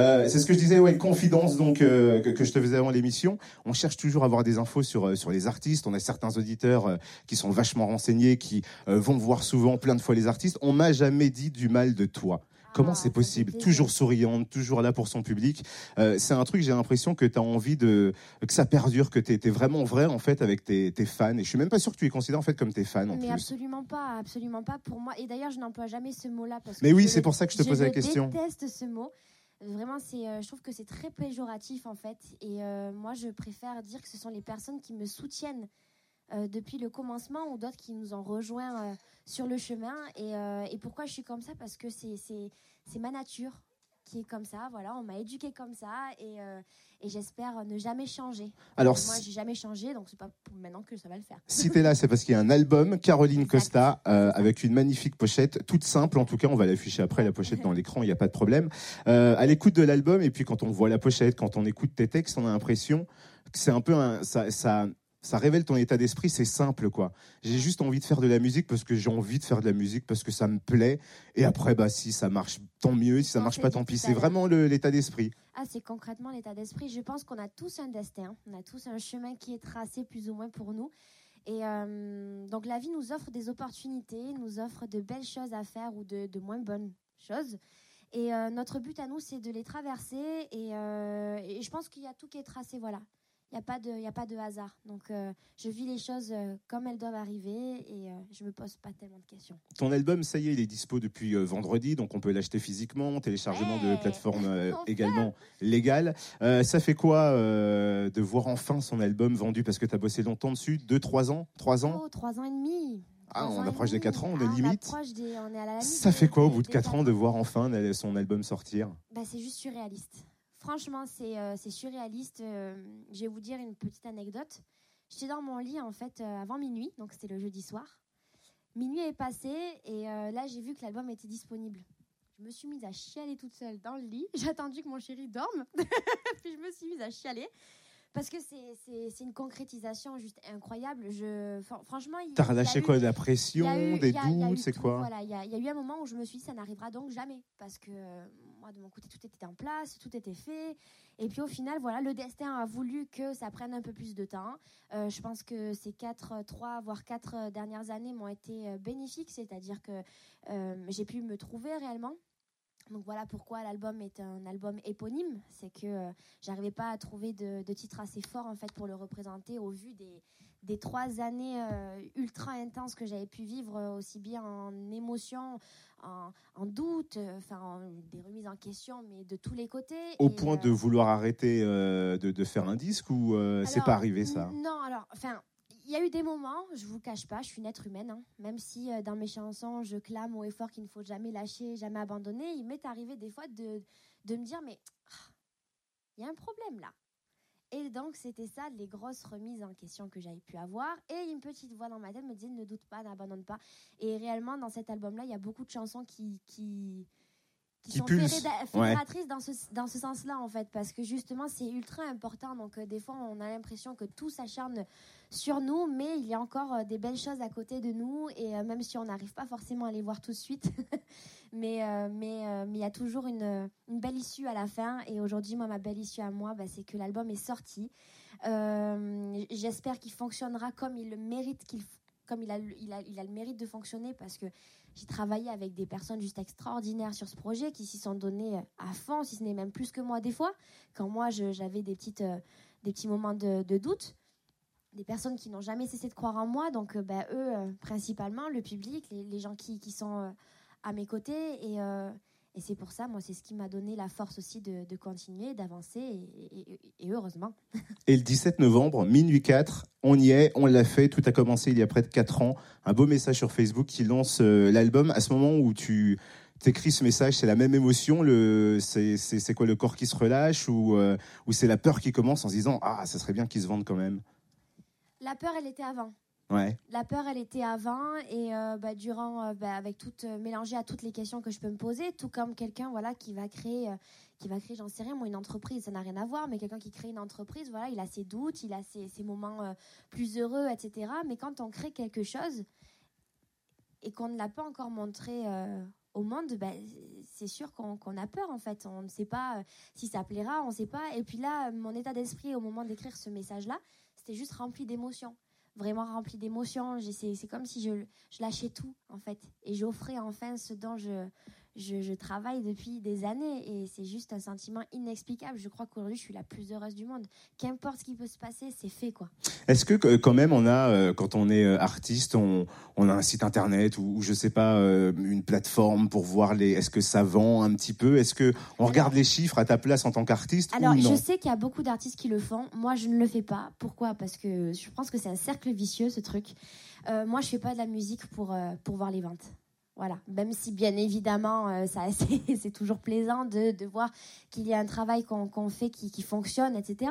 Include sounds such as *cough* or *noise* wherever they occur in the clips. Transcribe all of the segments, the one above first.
Euh, c'est ce que je disais, ouais, confidence donc euh, que, que, je te faisais avant l'émission. On cherche toujours à avoir des infos sur euh, sur les artistes. On a certains auditeurs euh, qui sont vachement renseignés, qui vont voir souvent plein de fois les artistes. On m'a jamais dit du mal de toi. Comment ah, c'est possible? Toujours souriante, toujours là pour son public. Euh, c'est un truc, j'ai l'impression que tu as envie de que ça perdure, que tu es, vraiment vrai en fait avec tes, tes, fans. Et je suis même pas sûr que tu les considères en fait comme tes fans. En Mais absolument pas, absolument pas pour moi. Et d'ailleurs, je n'emploie jamais ce mot-là parce Mais oui, c'est pour ça que je te posais la question. Je déteste ce mot. Vraiment, c'est, euh, je trouve que c'est très péjoratif en fait. Et euh, moi, je préfère dire que ce sont les personnes qui me soutiennent depuis le commencement ou d'autres qui nous ont rejoints sur le chemin. Et, euh, et, pourquoi je suis comme ça? Parce que c'est ma nature qui est comme ça. Voilà, on m'a éduqué comme ça et, euh, et j'espère ne jamais changer. Alors, moi, j'ai jamais changé, donc c'est pas pour maintenant que ça va le faire. Si tu es là, c'est parce qu'il y a un album, Caroline Costa, euh, avec une magnifique pochette, toute simple. En tout cas, on va l'afficher après la pochette dans *laughs* l'écran, il n'y a pas de problème. à l'écoute de l'album, et puis quand on voit la pochette, quand on écoute tes textes, on a l'impression que c'est un peu un, ça, ça, ça révèle ton état d'esprit, c'est simple quoi. J'ai juste envie de faire de la musique parce que j'ai envie de faire de la musique parce que ça me plaît et après bah si ça marche tant mieux, si ça marche pas tant pis, c'est vraiment l'état d'esprit. Ah, c'est concrètement l'état d'esprit. Je pense qu'on a tous un destin, on a tous un chemin qui est tracé plus ou moins pour nous. Et euh, donc la vie nous offre des opportunités, nous offre de belles choses à faire ou de, moins bonnes choses. Et euh, notre but à nous, c'est de les traverser. Et, euh, et je pense qu'il y a tout qui est tracé, voilà il n'y a, pas de, a pas de hasard. Donc, euh, je vis les choses euh, comme elles doivent arriver et euh, je ne me pose pas tellement de questions. Ton album, ça y est, il est dispo depuis vendredi, donc on peut l'acheter physiquement, téléchargement de plateformes *laughs* également légales. ça fait quoi de voir enfin son album vendu? Parce que tu as bossé longtemps dessus, 2-3 ans 3 ans? Oh, 3 ans et demi ah, on approche des 4 ans, on est ah, limite. On, est à la limite. Ça fait quoi au bout de 4 ans de voir enfin son album sortir? Bah, C'est juste surréaliste. Franchement, euh, c'est surréaliste. Euh, je vais vous dire une petite anecdote. J'étais dans mon lit en fait euh, avant minuit, donc c'était le jeudi soir. Minuit est passé et là j'ai vu que l'album était disponible. Je me suis mise à chialer toute seule dans le lit. *laughs* J'ai attendu que mon chéri dorme, *laughs* puis je me suis mise à chialer parce que c'est une concrétisation juste incroyable. Je, franchement, t'as relâché quoi, de la pression, des doutes, c'est quoi? Voilà, il y, a eu un moment où je me suis dit ça n'arrivera donc jamais parce que moi de mon côté tout était en place, tout était fait. Et puis au final, voilà, le destin a voulu que ça prenne un peu plus de temps. Euh, je pense que ces quatre, trois voire quatre dernières années m'ont été euh, bénéfiques, c'est-à-dire que euh, j'ai pu me trouver réellement donc voilà pourquoi l'album est un album éponyme, c'est que euh, j'arrivais pas à trouver de, titre assez fort en fait pour le représenter au vu des, des trois années euh, ultra intenses que j'avais pu vivre euh, aussi bien en émotion, en, doute, enfin des remises en question, mais de tous les côtés. Au point de vouloir arrêter de, de, faire un disque ou c'est pas arrivé ça Non, alors enfin il y a eu des moments, je vous cache pas, je suis une être humaine, hein. même si euh, dans mes chansons je clame au effort qu'il ne faut jamais lâcher, jamais abandonner, il m'est arrivé des fois de, de me dire mais ah, il y a un problème là. Et donc c'était ça les grosses remises en question que j'avais pu avoir et une petite voix dans ma tête me disait ne doute pas, n'abandonne pas. Et réellement dans cet album là, il y a beaucoup de chansons qui, qui qui, sont fédératrices dans ce, dans ce sens-là, en fait, parce que justement, c'est ultra important. Donc, euh, des fois, on a l'impression que tout s'acharne sur nous, mais il y a encore euh, des belles choses à côté de nous, et euh, même si on n'arrive pas forcément à les voir tout de suite, *laughs* mais mais mais il y a toujours une, une, belle issue à la fin. Et aujourd'hui, moi, ma belle issue à moi, bah, c'est que l'album est sorti. J'espère qu'il fonctionnera comme il le mérite qu'il comme il a, il, a, il a le mérite de fonctionner parce que j'ai travaillé avec des personnes juste extraordinaires sur ce projet qui s'y sont données euh, à fond, si ce n'est même plus que moi des fois, quand moi j'avais des, euh, des petits moments de, doute. Des personnes qui n'ont jamais cessé de croire en moi, donc euh, ben, eux principalement, le public, les, gens qui, qui, sont à mes côtés. Et, et c'est pour ça, moi, c'est ce qui m'a donné la force aussi de, continuer, d'avancer, et, heureusement. *laughs* Et le 17 novembre, minuit 4, on y est, on l'a fait, tout a commencé il y a près de 4 ans. Un beau message sur Facebook qui lance euh, l'album. À ce moment où tu écris ce message, c'est la même émotion C'est quoi le corps qui se relâche ou, euh, ou c'est la peur qui commence en se disant Ah, ça serait bien qu'ils se vendent quand même? La peur, elle était avant. La peur, elle était avant et euh, bah, durant, euh, bah, avec tout euh, mélangé à toutes les questions que je peux me poser, tout comme quelqu'un, voilà, qui va créer, qui va créer, j'en sais rien, moi, une entreprise, ça n'a rien à voir, mais quelqu'un qui crée une entreprise, voilà, il a ses doutes, il a ses, moments plus heureux, etc. Mais quand on crée quelque chose et qu'on ne l'a pas encore montré au monde, ben, c'est sûr qu'on a peur en fait. On ne sait pas si ça plaira, on ne sait pas. Et puis là, mon état d'esprit au moment d'écrire ce message-là, c'était juste rempli d'émotions. Vraiment rempli d'émotions. C'est comme si je, je lâchais tout en fait. Et j'offrais enfin ce dont je, je, travaille depuis des années et c'est juste un sentiment inexplicable. Je crois qu'aujourd'hui, je suis la plus heureuse du monde. Qu'importe ce qui peut se passer, c'est fait, quoi. Est-ce que quand même, on a, euh, quand on est euh, artiste, on, on a un site internet ou, je sais pas, euh, une plateforme pour voir les. Est-ce que ça vend un petit peu? Est-ce que on regarde les chiffres à ta place en tant qu'artiste Alors, je sais qu'il y a beaucoup d'artistes qui le font. Moi, je ne le fais pas. Pourquoi? Parce que je pense que c'est un cercle vicieux, ce truc. moi, je fais pas de la musique pour, pour voir les ventes. Voilà, même si bien évidemment, euh, ça, *laughs* c'est toujours plaisant de, de voir qu'il y a un travail qu'on fait qui, qui, fonctionne, etc.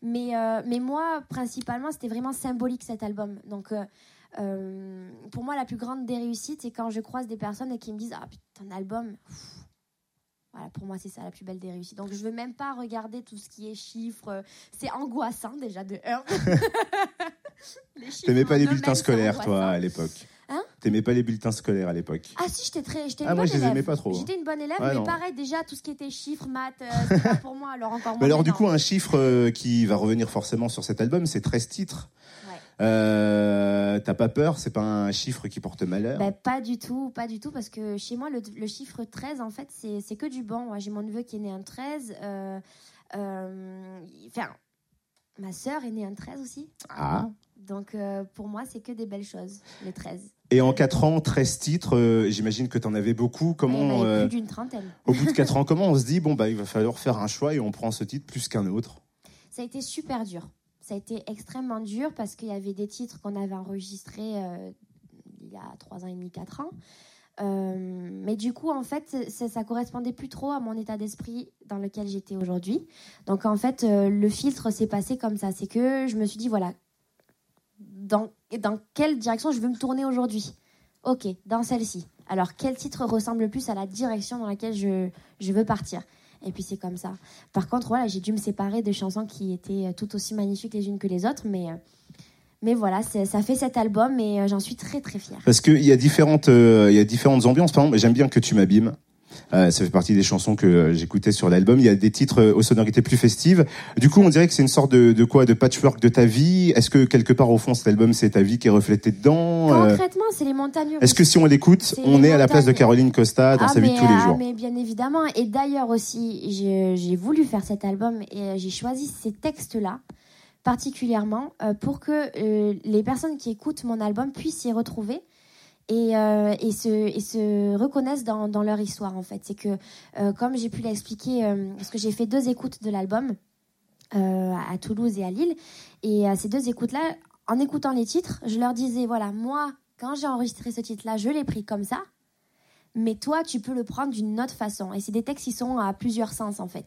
Mais, euh, mais moi, principalement, c'était vraiment symbolique cet album. Donc, euh, pour moi, la plus grande des réussites, c'est quand je croise des personnes et qui me disent Ah, putain, album, voilà, pour moi, c'est ça la plus belle des réussites. Donc, je ne veux même pas regarder tout ce qui est chiffres. C'est angoissant déjà de 1. Tu n'aimais pas les bulletins scolaires, toi, à l'époque? T'aimais pas les bulletins scolaires à l'époque Ah si, j'étais très, j'étais ah, moi, je les aimais pas trop. J'étais une bonne élève, mais pareil, déjà tout ce qui était chiffres, maths, euh, pas pour moi, alors encore *laughs* moins. alors du coup, un chiffre euh, qui va revenir forcément sur cet album, c'est 13 titres. Euh, T'as pas peur? C'est pas un chiffre qui porte malheur? Bah, Pas du tout, pas du tout, parce que chez moi, le, le chiffre 13, en fait, c'est que du bon. J'ai mon neveu qui est né un 13. Euh, enfin, ma sœur est née un 13 aussi. Ah donc pour moi, c'est que des belles choses, le 13. Et en 4 ans, 13 titres, euh, j'imagine que tu en avais beaucoup. Comment, euh, plus d'une trentaine. Au bout de 4 *laughs* ans, comment on se dit, bon, bah, il va falloir faire un choix et on prend ce titre plus qu'un autre? Ça a été super dur. Ça a été extrêmement dur parce qu'il y avait des titres qu'on avait enregistrés euh, il y a 3 ans et demi, 4 ans. mais du coup, en fait, ça, ça, correspondait plus trop à mon état d'esprit dans lequel j'étais aujourd'hui. Donc, en fait, le filtre s'est passé comme ça. C'est que je me suis dit, voilà, dans, dans quelle direction je veux me tourner aujourd'hui. Ok, dans celle-ci. Alors, quel titre ressemble le plus à la direction dans laquelle je, je veux partir Et puis, c'est comme ça. Par contre, voilà, j'ai dû me séparer de chansons qui étaient euh, tout aussi magnifiques les unes que les autres, mais... Euh, mais voilà, ça fait cet album et euh, j'en suis très très fière. Parce qu'il y a différentes, il y a différentes ambiances. Par exemple, j'aime bien que tu m'abîmes. Euh, ça fait partie des chansons que euh, j'écoutais sur l'album. Il y a des titres euh, aux sonorités plus festives. Du coup, on dirait que c'est une sorte de, de, quoi, de patchwork de ta vie. Est-ce que quelque part au fond, cet album, c'est ta vie qui est reflétée dedans Concrètement, c'est les montagnes. Est-ce que si on l'écoute, on est à la place de Caroline Costa dans ah, sa vie de tous les ah, jours? Mais bien évidemment. Et d'ailleurs aussi, j'ai voulu faire cet album et j'ai choisi ces textes-là particulièrement pour que les personnes qui écoutent mon album puissent s'y retrouver et, euh, et, se, reconnaissent dans, leur histoire en fait. C'est que euh, comme j'ai pu l'expliquer, euh, parce que j'ai fait deux écoutes de l'album à Toulouse et à Lille, et ces deux écoutes-là, en écoutant les titres, je leur disais voilà moi quand j'ai enregistré ce titre-là, je l'ai pris comme ça mais toi, tu peux le prendre d'une autre façon. Et c'est des textes qui sont à plusieurs sens, en fait.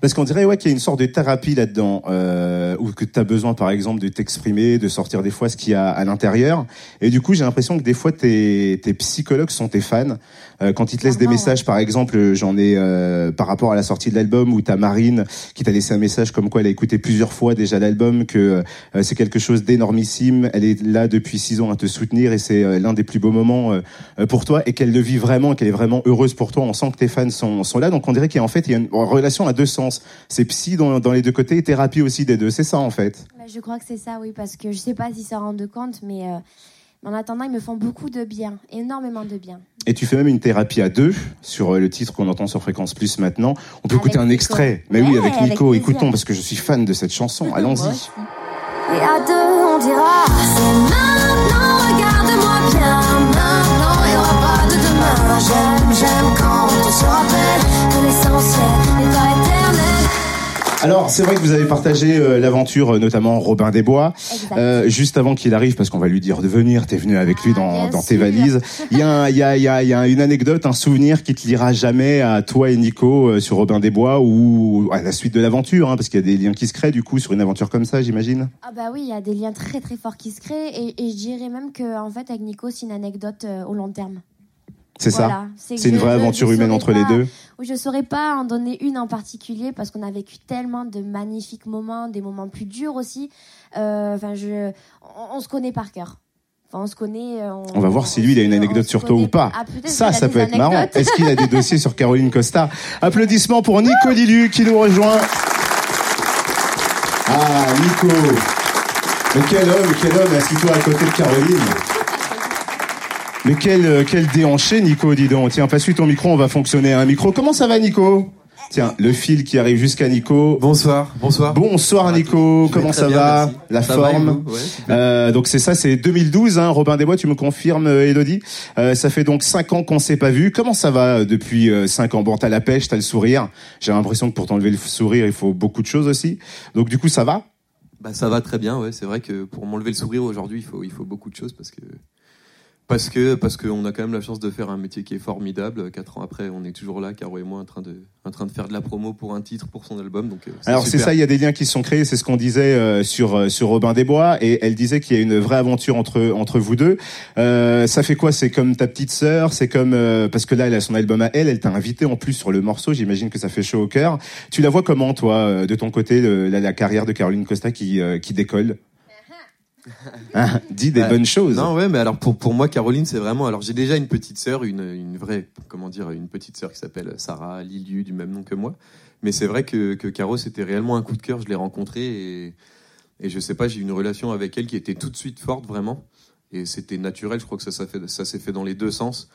Parce qu'on dirait ouais, qu'il y a une sorte de thérapie là-dedans, euh, que tu as besoin, par exemple, de t'exprimer, de sortir des fois ce qu'il y a à l'intérieur. Et du coup, j'ai l'impression que des fois, tes psychologues sont tes fans. Euh, quand ils te laissent des messages, par exemple, j'en ai euh, par rapport à la sortie de l'album, où t'as Marine qui t'a laissé un message comme quoi elle a écouté plusieurs fois déjà l'album, que euh, c'est quelque chose d'énormissime. Elle est là depuis six ans à te soutenir et c'est l'un des plus beaux moments pour toi et qu'elle le vit vraiment qu'elle est vraiment heureuse pour toi. On sent que tes fans sont, sont là. Donc on dirait qu'il y a en fait il y a une relation à deux sens. C'est psy dans, dans les deux côtés et thérapie aussi des deux. C'est ça en fait. Bah, je crois que c'est ça, oui, parce que je sais pas si ça rend de compte, mais euh, en attendant, ils me font beaucoup de bien, énormément de bien. Et tu fais même une thérapie à deux sur euh, le titre qu'on entend sur Fréquence Plus maintenant. On peut écouter un extrait. Mais oui, avec Nico. Écoutons parce que je suis fan de cette chanson. *laughs* Allons-y. Et à deux, on dira, c'est maintenant, regarde-moi bien, J'aime, j'aime quand on se rappelle que l'essentiel. Alors, c'est vrai que vous avez partagé euh, l'aventure, euh, notamment Robin des Bois. Euh, juste avant qu'il arrive, parce qu'on va lui dire de venir, t'es venu avec lui dans, dans tes valises. Il y, a, il, y a, il, y a, il y a une anecdote, un souvenir qui te lira jamais à toi et Nico euh, sur Robin des Bois ou à la suite de l'aventure, hein, parce qu'il y a des liens qui se créent du coup sur une aventure comme ça, j'imagine. Ah bah oui, il y a des liens très très forts qui se créent et, et je dirais même que en fait avec Nico, c'est une anecdote au long terme. C'est ça C'est une vraie aventure humaine entre les deux je ne saurais pas en donner une en particulier parce qu'on a vécu tellement de magnifiques moments, des moments plus durs aussi. Euh, enfin, je, on, se connaît par cœur. on se connaît. On, on va voir si lui, il a une anecdote sur toi ou pas. Ah, ça, ça peut être marrant. Est-ce qu'il a des *laughs* dossiers sur Caroline Costa Applaudissements pour Nico Lilu qui nous rejoint. Ah, Nico Mais quel homme, quel homme, assis-toi à côté de Caroline? Mais quel, euh, quel déhanché, Nico, dis donc. Tiens, passe-lui ton micro, on va fonctionner un micro. Comment ça va, Nico? Tiens, le fil qui arrive jusqu'à Nico. Bonsoir, bonsoir. Bonsoir Nico, comment ça va? La forme? Euh, Donc c'est ça, c'est 2012. Hein, Robin Desbois, tu me confirmes, euh, Elodie? Euh, ça fait donc 5 ans qu'on s'est pas vu. Comment ça va euh, depuis 5 ans? Bon, t'as la pêche, t'as le sourire. J'ai l'impression que pour t'enlever le sourire, il faut beaucoup de choses aussi. Donc du coup, ça va? Bah ça va très bien. Ouais, c'est vrai que pour m'enlever le sourire aujourd'hui, il faut il faut beaucoup de choses parce que parce que parce qu'on a quand même la chance de faire un métier qui est formidable. Quatre ans après, on est toujours là, Caro et moi, en train de en train de faire de la promo pour un titre pour son album. Donc euh, alors c'est ça, il y a des liens qui sont créés. C'est ce qu'on disait euh, sur euh, sur Robin des Bois et elle disait qu'il y a une vraie aventure entre entre vous deux. Euh, ça fait quoi? C'est comme ta petite sœur? C'est comme parce que là, elle a son album à elle. Elle t'a invité en plus sur le morceau. J'imagine que ça fait chaud au cœur. Tu la vois comment toi, de ton côté, la, la, carrière de Caroline Costa qui qui décolle? Ah, *laughs* dis des bonnes choses. Non, ouais, mais alors pour pour moi, Caroline, c'est vraiment. Alors j'ai déjà une petite sœur, une une vraie, comment dire, une petite sœur qui s'appelle Sarah Liliu, du même nom que moi. Mais c'est vrai que que Caro, c'était réellement un coup de cœur. Je l'ai rencontrée et et je sais pas, j'ai une relation avec elle qui était tout de suite forte, vraiment. Et c'était naturel. Je crois que ça ça fait ça s'est fait dans les deux sens.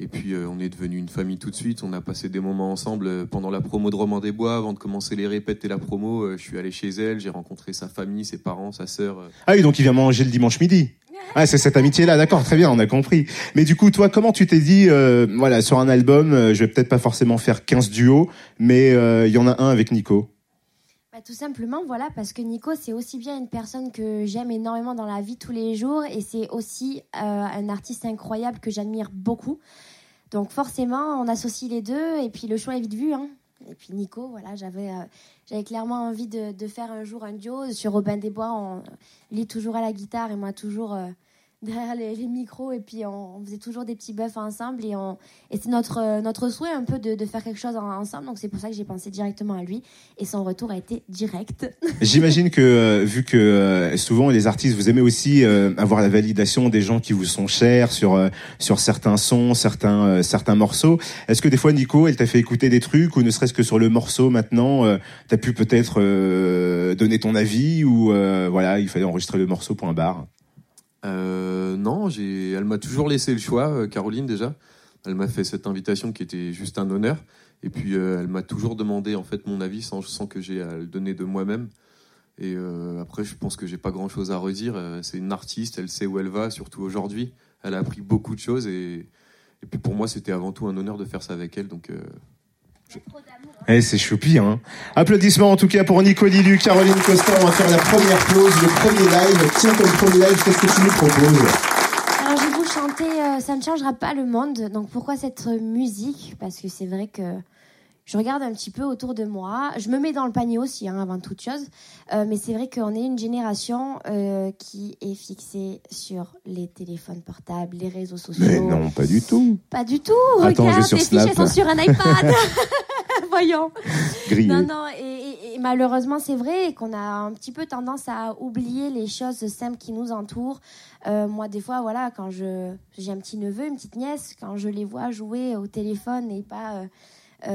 Et puis euh, on est devenu une famille tout de suite. On a passé des moments ensemble euh, pendant la promo de Roman des Bois, avant de commencer les répètes et la promo. Euh, je suis allé chez elle, j'ai rencontré sa famille, ses parents, sa sœur. Ah oui, donc il vient manger le dimanche midi. Ah, c'est cette amitié-là, d'accord, très bien, on a compris. Mais du coup, toi, comment tu t'es dit, voilà, sur un album, je vais peut-être pas forcément faire 15 duos, mais il y en a un avec Nico tout simplement, voilà, parce que Nico, c'est aussi bien une personne que j'aime énormément dans la vie tous les jours et c'est aussi un artiste incroyable que j'admire beaucoup. Donc forcément, on associe les deux et puis le choix est vite vu. Hein. Et puis Nico, voilà, j'avais euh, clairement envie de, de, faire un jour un duo sur Robin des Bois. On, lit toujours à la guitare et moi toujours euh, *laughs* derrière les, micros et puis on, faisait toujours des petits buffs ensemble et, on, et c'est notre, euh, notre souhait un peu de, de faire quelque chose ensemble. Donc c'est pour ça que j'ai pensé directement à lui et son retour a été direct. *laughs* J'imagine que euh, vu que euh, souvent les artistes, vous aimez aussi avoir la validation des gens qui vous sont chers sur, sur certains sons, certains, certains morceaux. Est-ce que des fois Nico, elle t'a fait écouter des trucs ou ne serait-ce que sur le morceau maintenant, tu as pu peut-être donner ton avis ou voilà, il fallait enregistrer le morceau point barre? Euh, non, elle m'a toujours laissé le choix, euh, Caroline déjà. Elle m'a fait cette invitation qui était juste un honneur. Et puis euh, elle m'a toujours demandé en fait mon avis sans, que j'ai à le donner de moi-même. Et après, je pense que j'ai pas grand-chose à redire. c'est une artiste, elle sait où elle va, surtout aujourd'hui. Elle a appris beaucoup de choses et, et puis pour moi, c'était avant tout un honneur de faire ça avec elle. Donc eh, c'est choupi, hein. Applaudissements en tout cas pour Nico Lilu, Caroline Costa. On va faire la première pause, le premier live. Tiens, comme premier live, qu'est-ce que tu nous proposes Alors, je vais vous chanter euh, Ça ne changera pas le monde. Donc, pourquoi cette musique? Parce que c'est vrai que je regarde un petit peu autour de moi. Je me mets dans le panier aussi, hein, avant toute chose. Euh, mais c'est vrai qu'on est une génération euh, qui est fixée sur les téléphones portables, les réseaux sociaux. Mais non, pas du tout. Pas du tout. Regarde, les fichiers sont sur un *laughs* iPad. *laughs* Voyons. Grillé. Non, non. Et, et malheureusement, c'est vrai qu'on a un petit peu tendance à oublier les choses simples qui nous entourent. Euh, moi, des fois, voilà, quand je j'ai un petit neveu, une petite nièce, quand je les vois jouer au téléphone et pas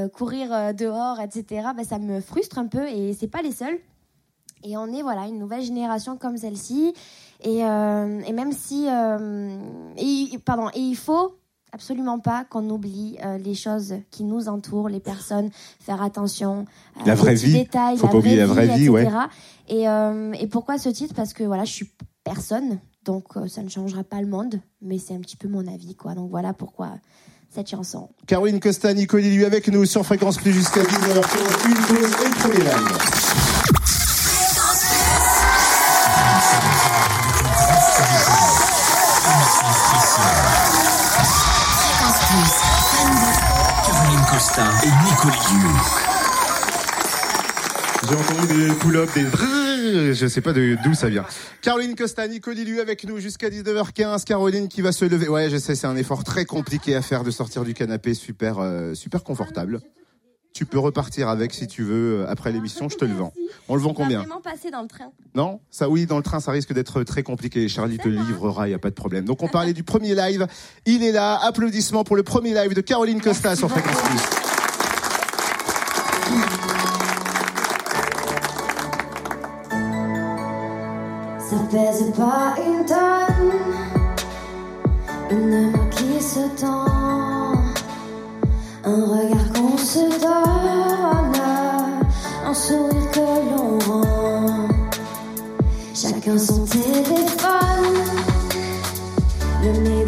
courir euh, dehors, etc., ben, ça me frustre un peu et c'est pas les seuls. Et on est voilà une nouvelle génération comme celle-ci. Et, euh, et, même si, et, pardon, et il faut absolument pas qu'on oublie les choses qui nous entourent, les personnes, faire attention la vraie vie. détails, faut la, pas vraie oublier la vraie vie, etc. Et, et pourquoi ce titre? Parce que voilà, je suis personne, donc ça ne changera pas le monde, mais c'est un petit peu mon avis, quoi. Donc voilà pourquoi cette chanson. Caroline Costa, Nicole lui avec nous sur Fréquence Plus jusqu'à 19h. Une pause et le premier live. Caroline Costa et Nicole j'ai entendu des pull-ups, des je sais pas d'où ça vient. Caroline Costa, Nico Lilu avec nous jusqu'à 19h15. Caroline qui va se lever. Ouais, je sais, c'est un effort très compliqué à faire de sortir du canapé, super, euh, super confortable. Tu peux repartir avec si tu veux euh, après l'émission, je te le vends. On le vend combien? vraiment passer dans le train. Non? Ça oui, dans le train, ça risque d'être très compliqué. Charlie te le livrera, il y a pas de problème. Donc on parlait du premier live. Il est là. Applaudissements pour le premier live de Caroline Costa sur Fréquence Plus. Pèse pas une tonne, une main qui se tend, un regard qu'on se donne, un sourire que l'on rend. Chacun son téléphone, le nez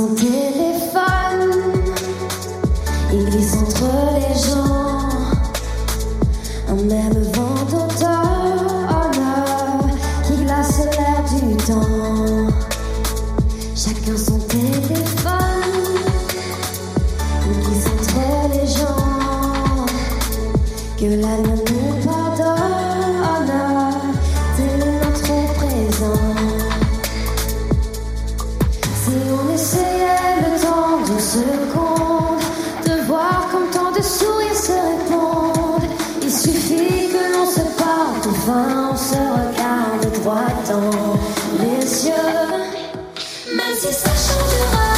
son si ça changera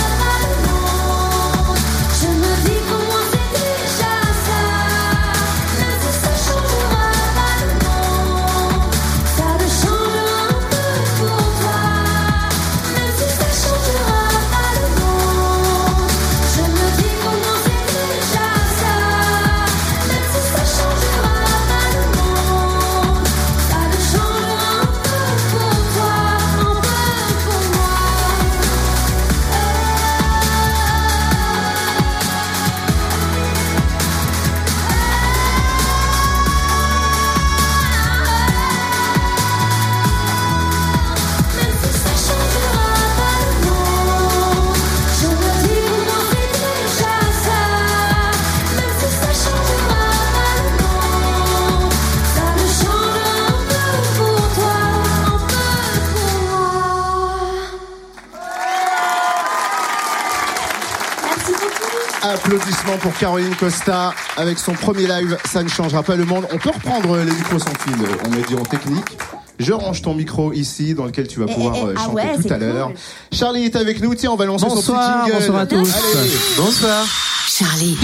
pour Caroline Costa avec son premier live. Ça ne changera pas le monde. On peut reprendre les micros sans fil. On met dit en technique. Je range ton micro ici dans lequel tu vas Eh, pouvoir eh, euh, ah chanter ouais, tout c'est à l'heure. cool. Charlie est avec nous. Tiens, on va lancer son Bonsoir, petit jingle. bonsoir à tous. Allez. Bonsoir. Charlie,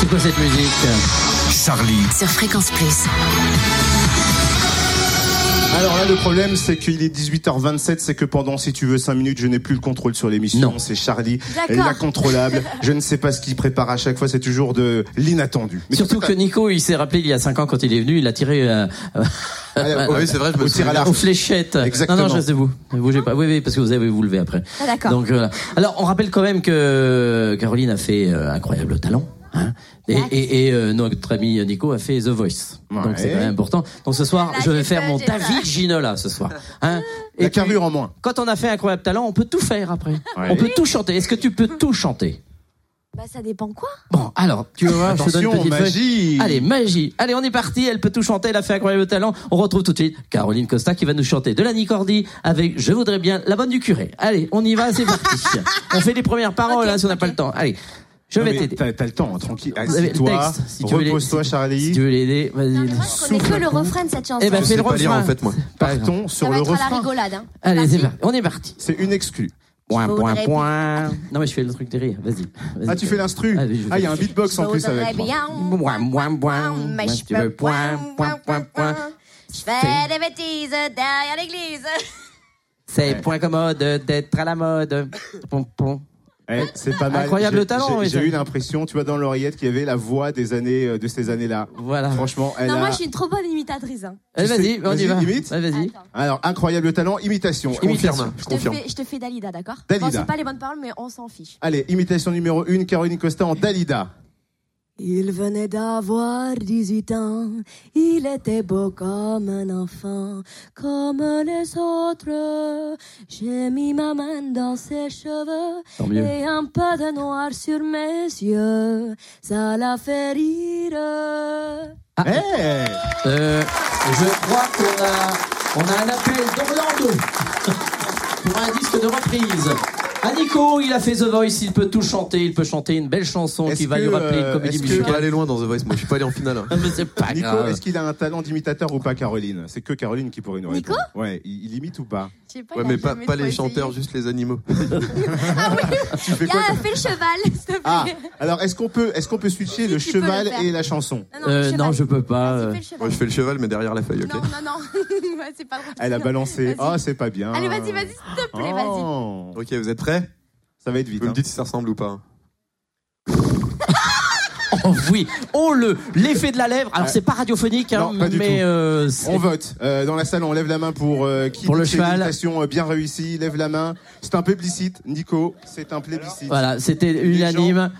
C'est quoi cette musique? Charlie, sur Fréquence Plus. Alors là, le problème, c'est qu'il est 18h27, c'est que pendant, si tu veux, 5 minutes, je n'ai plus le contrôle sur l'émission. Non. C'est Charlie, D'accord. l'incontrôlable. *laughs* je ne sais pas ce qu'il prépare à chaque fois, c'est toujours de l'inattendu. Mais Surtout que Nico, il s'est rappelé il y a 5 ans quand il est venu, il a tiré euh, euh, Ah oui, c'est *laughs* vrai, je me Au tir à l'arc. aux fléchettes. Exactement. Non, non, je reste debout. Ne bougez pas. Oui, oui, parce que vous avez vous lever après. Ah, d'accord. Donc voilà. Alors, on rappelle quand même que Caroline a fait euh, incroyable talent. Hein et et, et, euh, notre ami Nico a fait The Voice. Donc Ouais. c'est quand même important. Donc ce soir, Là, je vais faire mon. David Ginola ce soir. Hein La et puis, carrure en moins. quand on a fait incroyable talent, on peut tout faire après. Ouais. On peut tout chanter. Est-ce que tu peux tout chanter? Bah, ça dépend quoi Bon, alors, tu vas voir, je te donne une Attention, feuille. magie. Allez, magie. Allez, on est parti. Elle peut tout chanter. Elle a fait incroyable talent. On retrouve tout de suite Caroline Costa qui va nous chanter de la Nicordi avec Je voudrais bien la bonne du curé. Allez, on y va, c'est parti. *laughs* on fait les premières paroles, Ok, hein, si on n'a pas le temps. Allez, je Non, vais t'aider. T'as t'as le temps, tranquille. Vous avez le Assieds-toi, texte, si tu veux les- repose-toi, Si tu Charlie. veux l'aider, vas-y. Moi, je connais Souffle que le refrain de cette chanson. Eh ben, Je fais le pas lire refrain. en fait moi. Partons ça sur va le être à la refrain. rigolade. Hein. Allez, c'est Parti. On est parti. C'est une exclue. Point, point, point. Non, mais je fais le truc derrière. Vas-y. vas-y. Ah, tu fais l'instru Ah, il y a un beatbox en plus avec. moi. bien. Point, point, point. Mais Moi, je peux point, point, point, point. Je fais des bêtises derrière l'église. C'est point commode d'être à la mode. Pom, pom. Eh, c'est pas mal. Incroyable J'ai- talent, J'ai oui, j'ai ça. eu l'impression, tu vois, dans l'oreillette, qu'il y avait la voix des années, euh, de ces années-là. Voilà. Franchement, elle Non, a. moi, je suis une trop bonne imitatrice. hein. Allez, Tu vas-y, sais- on y vas-y, va. imite. Ouais, vas-y. Alors, incroyable talent, imitation. Je confirme. Je Je te, confirme. fais, je te fais Dalida, d'accord? Dalida. Bon, c'est pas les bonnes paroles, mais on s'en fiche. Allez, imitation numéro 1, Caroline Costa en Dalida. Il venait d'avoir 18 ans, il était beau comme un enfant, comme les autres. J'ai mis ma main dans ses cheveux et un peu de noir sur mes yeux. Ça l'a fait rire. Ah. Eh Euh, je crois qu'on a, on a un appel d'Orlando *laughs* pour un disque de reprise. Ah Nico, il a fait The Voice, il peut tout chanter, il peut chanter une belle chanson qui va lui rappeler euh, une comédie est-ce que- Je suis pas musicale. allé loin dans The Voice, moi je suis pas allé en finale. hein. Ah, Mais c'est pas Nico, grave. est-ce qu'il a un talent d'imitateur ou pas, Caroline? C'est que Caroline qui pourrait nous Nico? répondre. Ouais, il, il imite ou pas? Je sais pas, Ouais, il a mais pas, jamais pas trop les essayé. chanteurs, juste les animaux. *laughs* *laughs* Tu fais quoi Ah, fais le cheval, s'il te plaît. Ah, alors est-ce qu'on peut, est-ce qu'on peut switcher Si, le tu peux le cheval faire. et la chanson? Non, non, Euh, non, je peux pas. Vas-y, euh. Moi je fais le cheval, mais derrière la feuille, ok? Non, non, non. *laughs* Ouais, c'est pas drôle. Elle a balancé. Vas-y. Oh, c'est pas bien. Allez, vas-y, vas-y, s'il te plaît, vas-y. Oh. Ok, vous êtes prêts? Ça va être vite. Vous me hein. dites si ça ressemble ou pas. *laughs* Oh oui, oh le l'effet de la lèvre. Alors Ouais. c'est pas radiophonique, hein, Non, pas du mais tout. euh, On vote. Euh, dans la salle, on lève la main pour euh, qui Pour dit le cheval. euh, bien réussie. Lève la main. C'est un plébiscite. Nico, c'est un plébiscite. voilà, c'était unanime.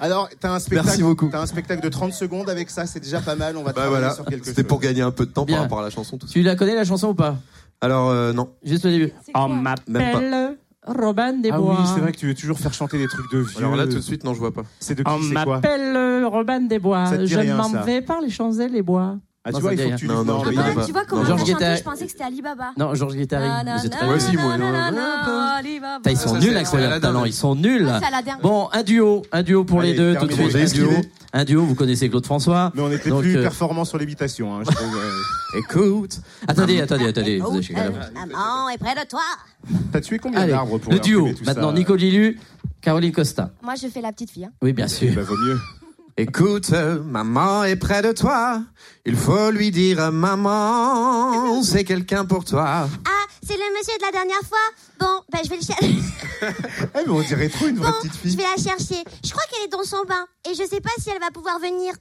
Alors, t'as un spectacle. Merci beaucoup. T'as un spectacle de 30 secondes avec ça. C'est déjà pas mal. On va Bah travailler voilà, sur quelque c'était pour gagner un peu de temps Bien. par rapport à la chanson. Tout ça. Tu la connais la chanson ou pas? Alors euh, non, Juste au début. On Même m'appelle Robin des Ah Bois. oui, c'est vrai que tu veux toujours faire chanter des trucs de vieux. *laughs* alors là tout de suite non je vois pas. C'est de On qui C'est quoi m'appelle Robin des Bois. Ça te dit Je rien, m'en ça vais par les Champs-Élysées-Bois. Ah, tu Non, vois, il faut que tu Non, non, je Ah, les connais pas. tu vois Non, comment Georges chanté, Guettari. je pensais que c'était Alibaba. Non, Georges Guettari. Nanana, Vous êtes très Moi aussi, moi, non. Putain, Ils sont Ça, nuls, c'est- incroyable c'est talent. Aladdin. Ils sont nuls. Ah, c'est Aladdin. Bon, un duo, un duo pour Allez, les deux tout de terminé. suite. Un duo, esquivé. un duo. Vous connaissez Claude François. Mais on était Donc, plus euh, performants sur l'imitation. Hein, je trouve, euh. Écoute. Attendez, attendez, attendez. Vous avez- Maman est près de toi. T'as tué combien Allez, d'arbres pour le duo. tout Maintenant, ça Nico Lilu, Caroline Costa. Moi, je fais la petite fille. hein. Oui, bien Eh sûr. ben, vaut mieux. Écoute, maman est près de toi. Il faut lui dire maman, c'est quelqu'un pour toi. Ah, c'est le monsieur de la dernière fois Bon, ben je vais le chercher. *laughs* Eh, mais on dirait trop une vraie Bon, petite je fille. vais la chercher. Je crois qu'elle est dans son bain. Et je sais pas si elle va pouvoir venir.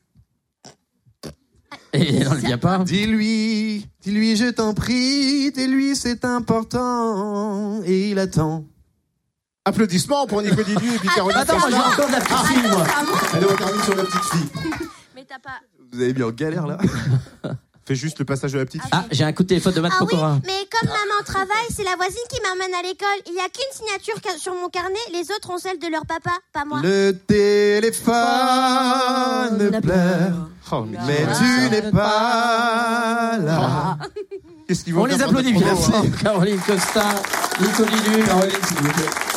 Et elle ne vient pas. Dis-lui, dis-lui, je t'en prie, dis-lui, c'est important. Et il attend. Applaudissements pour Nico Didu et puis Caroline Attends, moi j'ai encore de la petite fille, moi. Allez, on termine sur la petite fille. *laughs* Mais t'as pas. Vous avez mis en galère là *laughs* Fais juste le passage de la petite fille. Ah, j'ai un coup de téléphone de Matt Ah oui, mais comme maman travaille, c'est la voisine qui m'emmène à l'école. Il y a qu'une signature sur mon carnet, les autres ont celle de leur papa, pas moi. Le téléphone pleure, Oh, mais quel tu n'es pas là. Qu'est-ce qu'ils vont On les applaudit bien hein. Caroline Costa, Nico Lilu. Caroline, s'il vous plaît.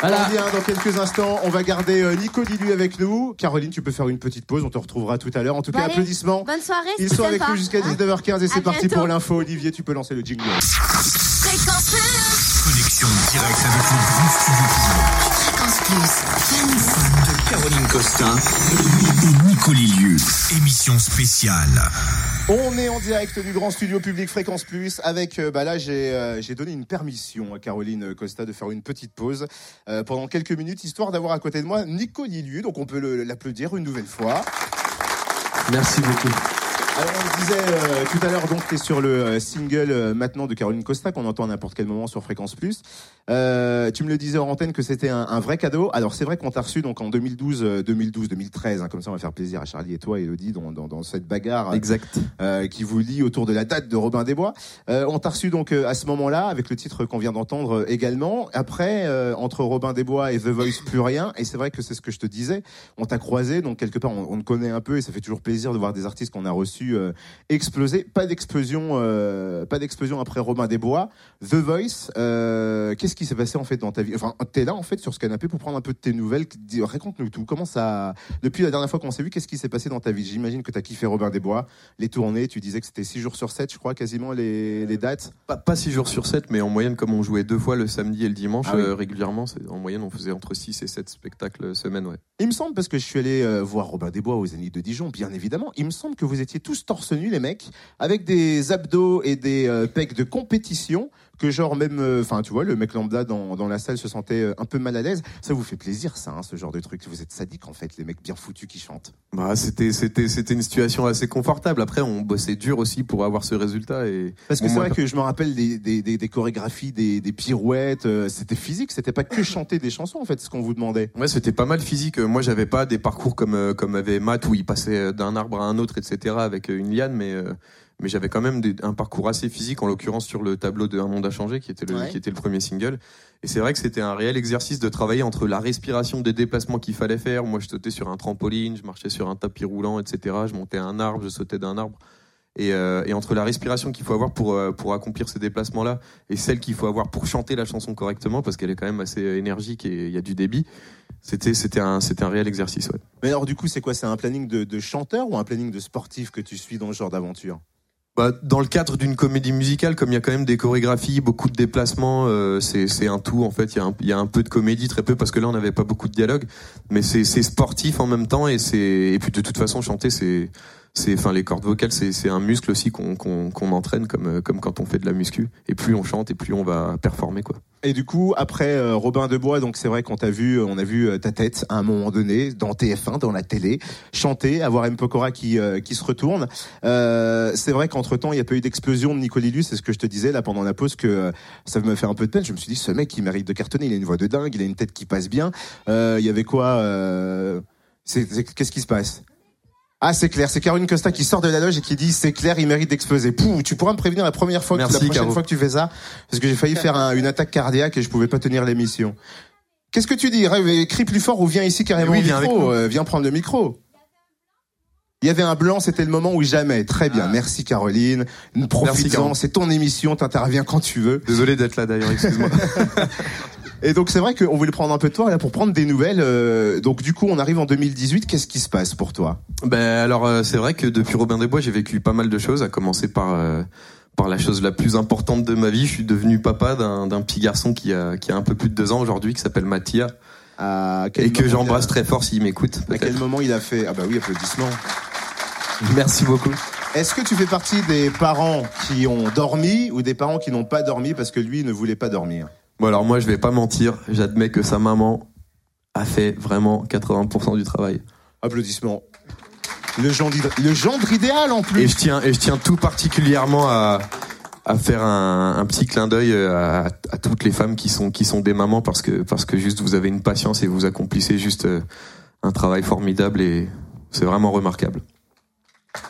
Voilà. On revient dans quelques instants. On va garder euh, Nico Didu avec nous. Caroline, tu peux faire une petite pause. On te retrouvera tout à l'heure. En tout Bon, cas, allez. applaudissements. Bonne soirée. Ils sont avec sympa. nous jusqu'à 19h15 et c'est parti bientôt. pour l'info. Olivier, tu peux lancer le jingle. Fréquence Plus. Connexion directe avec le grand studio Fréquence Plus. De Caroline Costa et Nico Lilieu. Émission spéciale. On est en direct du grand studio public Fréquence Plus avec, euh, bah là j'ai euh, j'ai donné une permission à Caroline Costa de faire une petite pause euh, pendant quelques minutes histoire d'avoir à côté de moi Nico Liliu, donc on peut le- l'applaudir une nouvelle fois. Merci beaucoup. Alors on le disait euh, tout à l'heure, donc tu es sur le euh, single euh, maintenant de Caroline Costa qu'on entend à n'importe quel moment sur Fréquence Plus. Euh, tu me le disais en antenne que c'était un, un vrai cadeau. Alors c'est vrai qu'on t'a reçu donc en 2012, euh, 2012, 2013, hein, comme ça on va faire plaisir à Charlie et toi, Elodie, dans, dans, dans cette bagarre Exact. euh, qui vous lie autour de la date de Robin des Bois. Euh, on t'a reçu donc euh, à ce moment-là avec le titre qu'on vient d'entendre également. Après, euh, entre Robin des Bois et The Voice, plus rien. Et c'est vrai que c'est ce que je te disais. On t'a croisé, donc quelque part on, on te connaît un peu et ça fait toujours plaisir de voir des artistes qu'on a reçus euh, exploser. Pas d'explosion, euh, pas d'explosion après Robin des Bois. The Voice. euh, Qu'est-ce qui s'est passé en fait dans ta vie? Enfin, t'es là en fait sur ce canapé pour prendre un peu de tes nouvelles. Raconte-nous tout. Comment ça Depuis la dernière fois qu'on s'est vu, qu'est-ce qui s'est passé dans ta vie? J'imagine que t'as kiffé Robin des Bois les tournées, tu disais que c'était 6 jours sur 7, je crois, quasiment les, les dates. Pas, pas 6 jours sur 7, mais en moyenne, comme on jouait deux fois le samedi et le dimanche, Ah oui. euh, régulièrement, en moyenne, on faisait entre 6 et 7 spectacles semaine, ouais. Il me semble, parce que je suis allé euh, voir Robin des Bois aux Zénith de Dijon, bien évidemment, il me semble que vous étiez tous torse nu, les mecs, avec des abdos et des euh, pecs de compétition que genre même, euh, enfin tu vois, le mec lambda dans, dans la salle se sentait euh, un peu mal à l'aise. Ça vous fait plaisir, ça, hein, ce genre de truc. Vous êtes sadique en fait, les mecs bien foutus qui chantent. Bah, c'était, c'était, c'était une situation assez confortable. Après, on bossait dur aussi pour avoir ce résultat. Et Parce que Bon, c'est vrai que je me rappelle des, des, des, des chorégraphies, des, des pirouettes. euh, c'était physique, c'était pas que chanter des chansons en fait, ce qu'on vous demandait. Ouais, c'était pas mal physique. Moi, j'avais pas des parcours comme comme avait Matt où il passait d'un arbre à un autre, etc. avec une liane, mais euh, mais j'avais quand même des- un parcours assez physique, en l'occurrence sur le tableau de Un monde a changé, qui était le Ouais. qui était le premier single. Et c'est vrai que c'était un réel exercice de travailler entre la respiration des déplacements qu'il fallait faire. Moi, je sautais sur un trampoline, je marchais sur un tapis roulant, etc. Je montais un arbre, je sautais d'un arbre. Et, euh, et entre la respiration qu'il faut avoir pour, euh, pour accomplir ces déplacements-là et celle qu'il faut avoir pour chanter la chanson correctement, parce qu'elle est quand même assez euh, énergique et il y a du débit, c'était c'était un, c'était un réel exercice. Ouais. Mais alors du coup, c'est quoi? C'est un planning de, de chanteur ou un planning de sportif que tu suis dans ce genre d'aventure? Bah, dans le cadre d'une comédie musicale, comme il y a quand même des chorégraphies, beaucoup de déplacements, euh, c'est un tout en fait. Il y, a un, il y a un peu de comédie, très peu, parce que là on n'avait pas beaucoup de dialogue, mais c'est c'est sportif en même temps et c'est et puis de toute façon chanter c'est c'est enfin les cordes vocales c'est un muscle aussi qu'on qu'on qu'on entraîne comme euh, comme quand on fait de la muscu. Et plus on chante et plus on va performer quoi. Et du coup, après euh, Robin de Bois, donc c'est vrai qu'on t'a vu, on a vu euh, ta tête à un moment donné dans TF1, dans la télé, chanter, avoir M Pokora qui euh, qui se retourne. Euh, c'est vrai qu'entre temps, il n'y a pas eu d'explosion de Nicolilus, c'est ce que je te disais là pendant la pause que euh, ça me fait un peu de peine. Je me suis dit, ce mec, il mérite de cartonner. Il a une voix de dingue, il a une tête qui passe bien. Euh, Il y avait quoi euh, Qu'est-ce qui se passe? Ah, c'est clair. C'est Caroline Costa qui sort de la loge et qui dit c'est clair, il mérite d'exploser. Pouh, tu pourras me prévenir la première fois, que, la prochaine Caro. fois que tu fais ça, parce que j'ai failli faire un- une attaque cardiaque et je pouvais pas tenir l'émission. Qu'est-ce que tu dis? Crie plus fort ou viens ici carrément Oui, au viens micro. euh, viens prendre le micro. Il y avait un blanc, c'était le moment où jamais. Très bien, merci Caroline. Profites-en, Caro. c'est ton émission, t'interviens quand tu veux. Désolé d'être là d'ailleurs, excuse-moi. *laughs* Et donc c'est vrai qu'on voulait prendre un peu de toi là pour prendre des nouvelles. euh, donc du coup, on arrive en 2018. Qu'est-ce qui se passe pour toi? Ben alors euh, c'est vrai que depuis Robin des Bois j'ai vécu pas mal de choses, à commencer par euh, par la chose la plus importante de ma vie. Je suis devenu papa d'un d'un petit garçon qui a qui a un peu plus de deux ans aujourd'hui, qui s'appelle Mathia, À quel et que j'embrasse très fort s'il m'écoute. À quel moment il a fait Ah bah oui, applaudissements. Merci beaucoup. Est-ce que tu fais partie des parents qui ont dormi ou des parents qui n'ont pas dormi parce que lui ne voulait pas dormir? Bon alors moi je vais pas mentir, j'admets que sa maman a fait vraiment 80% du travail. Applaudissements. Le gendre idéal en plus. Et je tiens et je tiens tout particulièrement à à faire un, un petit clin d'œil à, à toutes les femmes qui sont qui sont des mamans parce que parce que juste vous avez une patience et vous accomplissez juste euh, un travail formidable et c'est vraiment remarquable.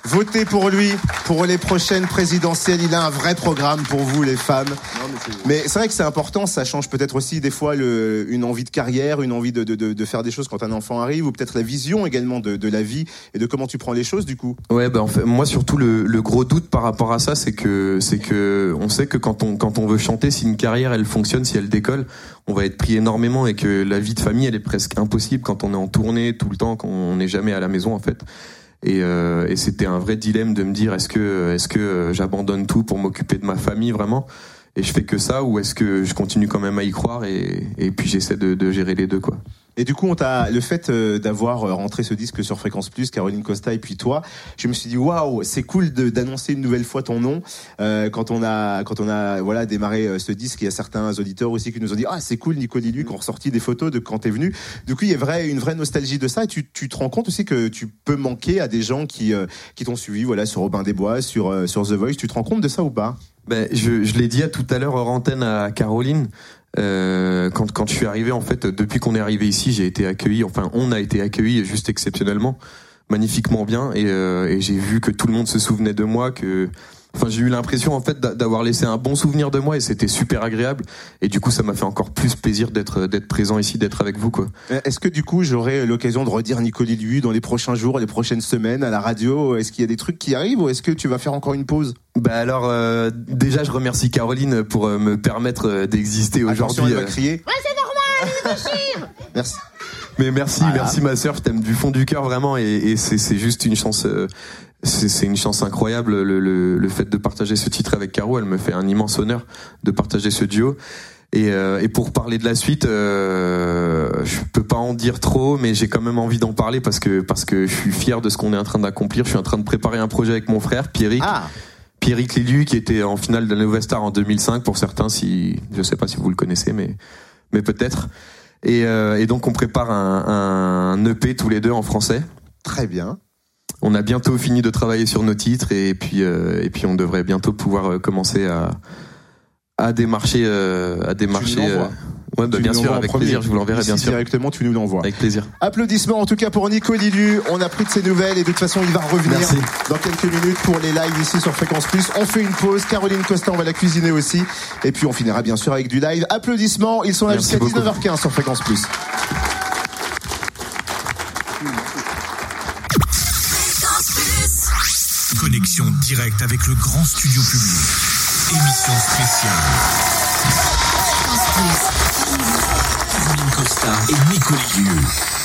Votez pour lui pour les prochaines présidentielles. Il a un vrai programme pour vous, les femmes. Mais c'est vrai que c'est important. Ça change peut-être aussi des fois le, une envie de carrière, une envie de, de, de, de faire des choses quand un enfant arrive, ou peut-être la vision également de, de la vie et de comment tu prends les choses du coup. Ouais, bah en fait, moi surtout le, le gros doute par rapport à ça, c'est que c'est que on sait que quand on quand on veut chanter, si une carrière elle fonctionne, si elle décolle, on va être pris énormément et que la vie de famille elle est presque impossible quand on est en tournée tout le temps, quand on n'est jamais à la maison en fait. Et, euh, et c'était un vrai dilemme de me dire est-ce que est-ce que euh, j'abandonne tout pour m'occuper de ma famille vraiment? Et je fais que ça ou est-ce que je continue quand même à y croire et, et puis j'essaie de, de gérer les deux quoi? Et du coup, on t'a le fait euh, d'avoir euh, rentré ce disque sur Fréquence Plus, Caroline Costa et puis toi, je me suis dit waouh, c'est cool d'annoncer une nouvelle fois ton nom. Euh, quand on a quand on a voilà démarré euh, ce disque, il y a certains auditeurs aussi qui nous ont dit ah c'est cool Nico Lilu qui ont ressorti des photos de quand t'es venu. Du coup, il y a vrai une vraie nostalgie de ça. Et tu tu te rends compte aussi que tu peux manquer à des gens qui euh, qui t'ont suivi voilà sur Robin des Bois, sur euh, sur The Voice. Tu te rends compte de ça ou pas? Ben, je, je l'ai dit à tout à l'heure hors antenne à Caroline. Euh, quand, quand je suis arrivé, en fait, depuis qu'on est arrivé ici, j'ai été accueilli. Enfin, on a été accueilli juste exceptionnellement, magnifiquement bien, et, euh, et j'ai vu que tout le monde se souvenait de moi, que Enfin, j'ai eu l'impression en fait d'a- d'avoir laissé un bon souvenir de moi et c'était super agréable. Et du coup, ça m'a fait encore plus plaisir d'être d'être présent ici, d'être avec vous quoi. Euh, Est-ce que du coup j'aurai l'occasion de redire Nico Lilu dans les prochains jours, les prochaines semaines à la radio? Est-ce qu'il y a des trucs qui arrivent ou est-ce que tu vas faire encore une pause? Bah alors euh, déjà, je remercie Caroline pour euh, me permettre euh, d'exister Attention, aujourd'hui. elle va euh, crier. Ouais, c'est normal, *laughs* Merci. Mais merci, Voilà. merci ma sœur, je t'aime du fond du cœur vraiment et, et c'est c'est juste une chance, euh, c'est une chance incroyable le, le, le fait de partager ce titre avec Caro, elle me fait un immense honneur de partager ce duo. Et, euh, et pour parler de la suite, euh, je peux pas en dire trop, mais j'ai quand même envie d'en parler parce que parce que je suis fier de ce qu'on est en train d'accomplir. Je suis en train de préparer un projet avec mon frère Pierrick. Ah, Pierrick qui était en finale de la Nouvelle Star en 2005 pour certains si je sais pas si vous le connaissez mais mais peut-être et, euh, et donc on prépare un, un EP tous les deux en français très bien. On a bientôt fini de travailler sur nos titres et puis euh, et puis on devrait bientôt pouvoir euh, commencer à à démarcher euh, à démarcher l'envoies. ouais bah, Tu bien sûr avec plaisir je vous l'enverrai bien sûr Directement, tu nous l'envoies. avec plaisir Applaudissements en tout cas pour Nico Lilu. On a pris de ses nouvelles et de toute façon il va revenir Merci. dans quelques minutes pour les lives ici sur Fréquence Plus. On fait une pause. Caroline Costa, on va la cuisiner aussi. Et puis on finira bien sûr avec du live. Applaudissements. Ils sont là jusqu'à beaucoup. 19h15 sur Fréquence Plus. Connexion directe avec le grand studio public. Émission spéciale. Caroline Costa et Nicolas Lieu.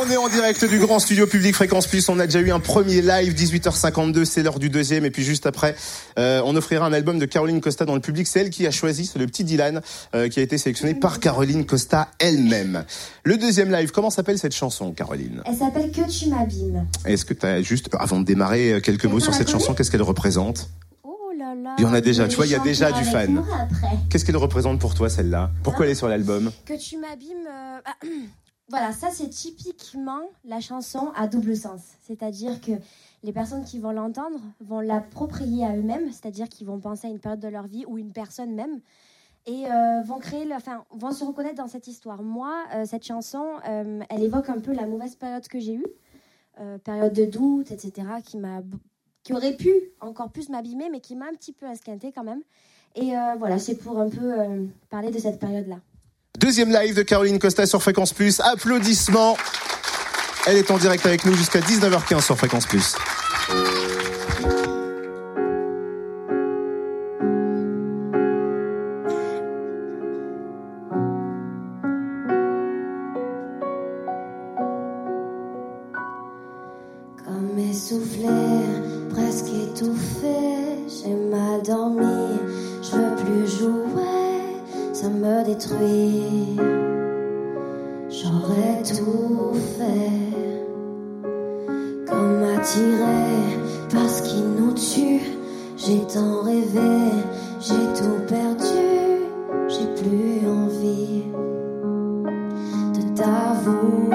On est en direct du grand studio public Fréquence Plus. On a déjà eu un premier live, 18h52, c'est l'heure du deuxième. Et puis juste après, euh, on offrira un album de Caroline Costa dans le public. C'est elle qui a choisi, c'est le petit Dylan, euh, qui a été sélectionné par Caroline Costa elle-même. Le deuxième live, comment s'appelle cette chanson, Caroline? Elle s'appelle Que tu m'abîmes. Est-ce que tu as juste, avant de démarrer, euh, quelques mots sur cette chanson Qu'est-ce qu'elle représente? Oh. Il y en a déjà, tu vois, il y a déjà du fan. Qu'est-ce qu'elle représente pour toi, celle-là? Pourquoi elle est sur l'album? Que tu m'abîmes. euh, ah, *clears throat* voilà, ça c'est typiquement la chanson à double sens. C'est-à-dire que les personnes qui vont l'entendre vont l'approprier à eux-mêmes, c'est-à-dire qu'ils vont penser à une période de leur vie ou une personne même, et euh, vont créer, enfin, vont se reconnaître dans cette histoire. Moi, euh, cette chanson, euh, elle évoque un peu la mauvaise période que j'ai eue, période de doute, etc., qui qui aurait pu encore plus m'abîmer, mais qui m'a un petit peu esquinté quand même. Et voilà, c'est pour un peu parler de cette période-là. Deuxième live de Caroline Costa sur Fréquence Plus. Applaudissements. Elle est en direct avec nous jusqu'à 19h15 sur Fréquence Plus. Plus envie de t'avouer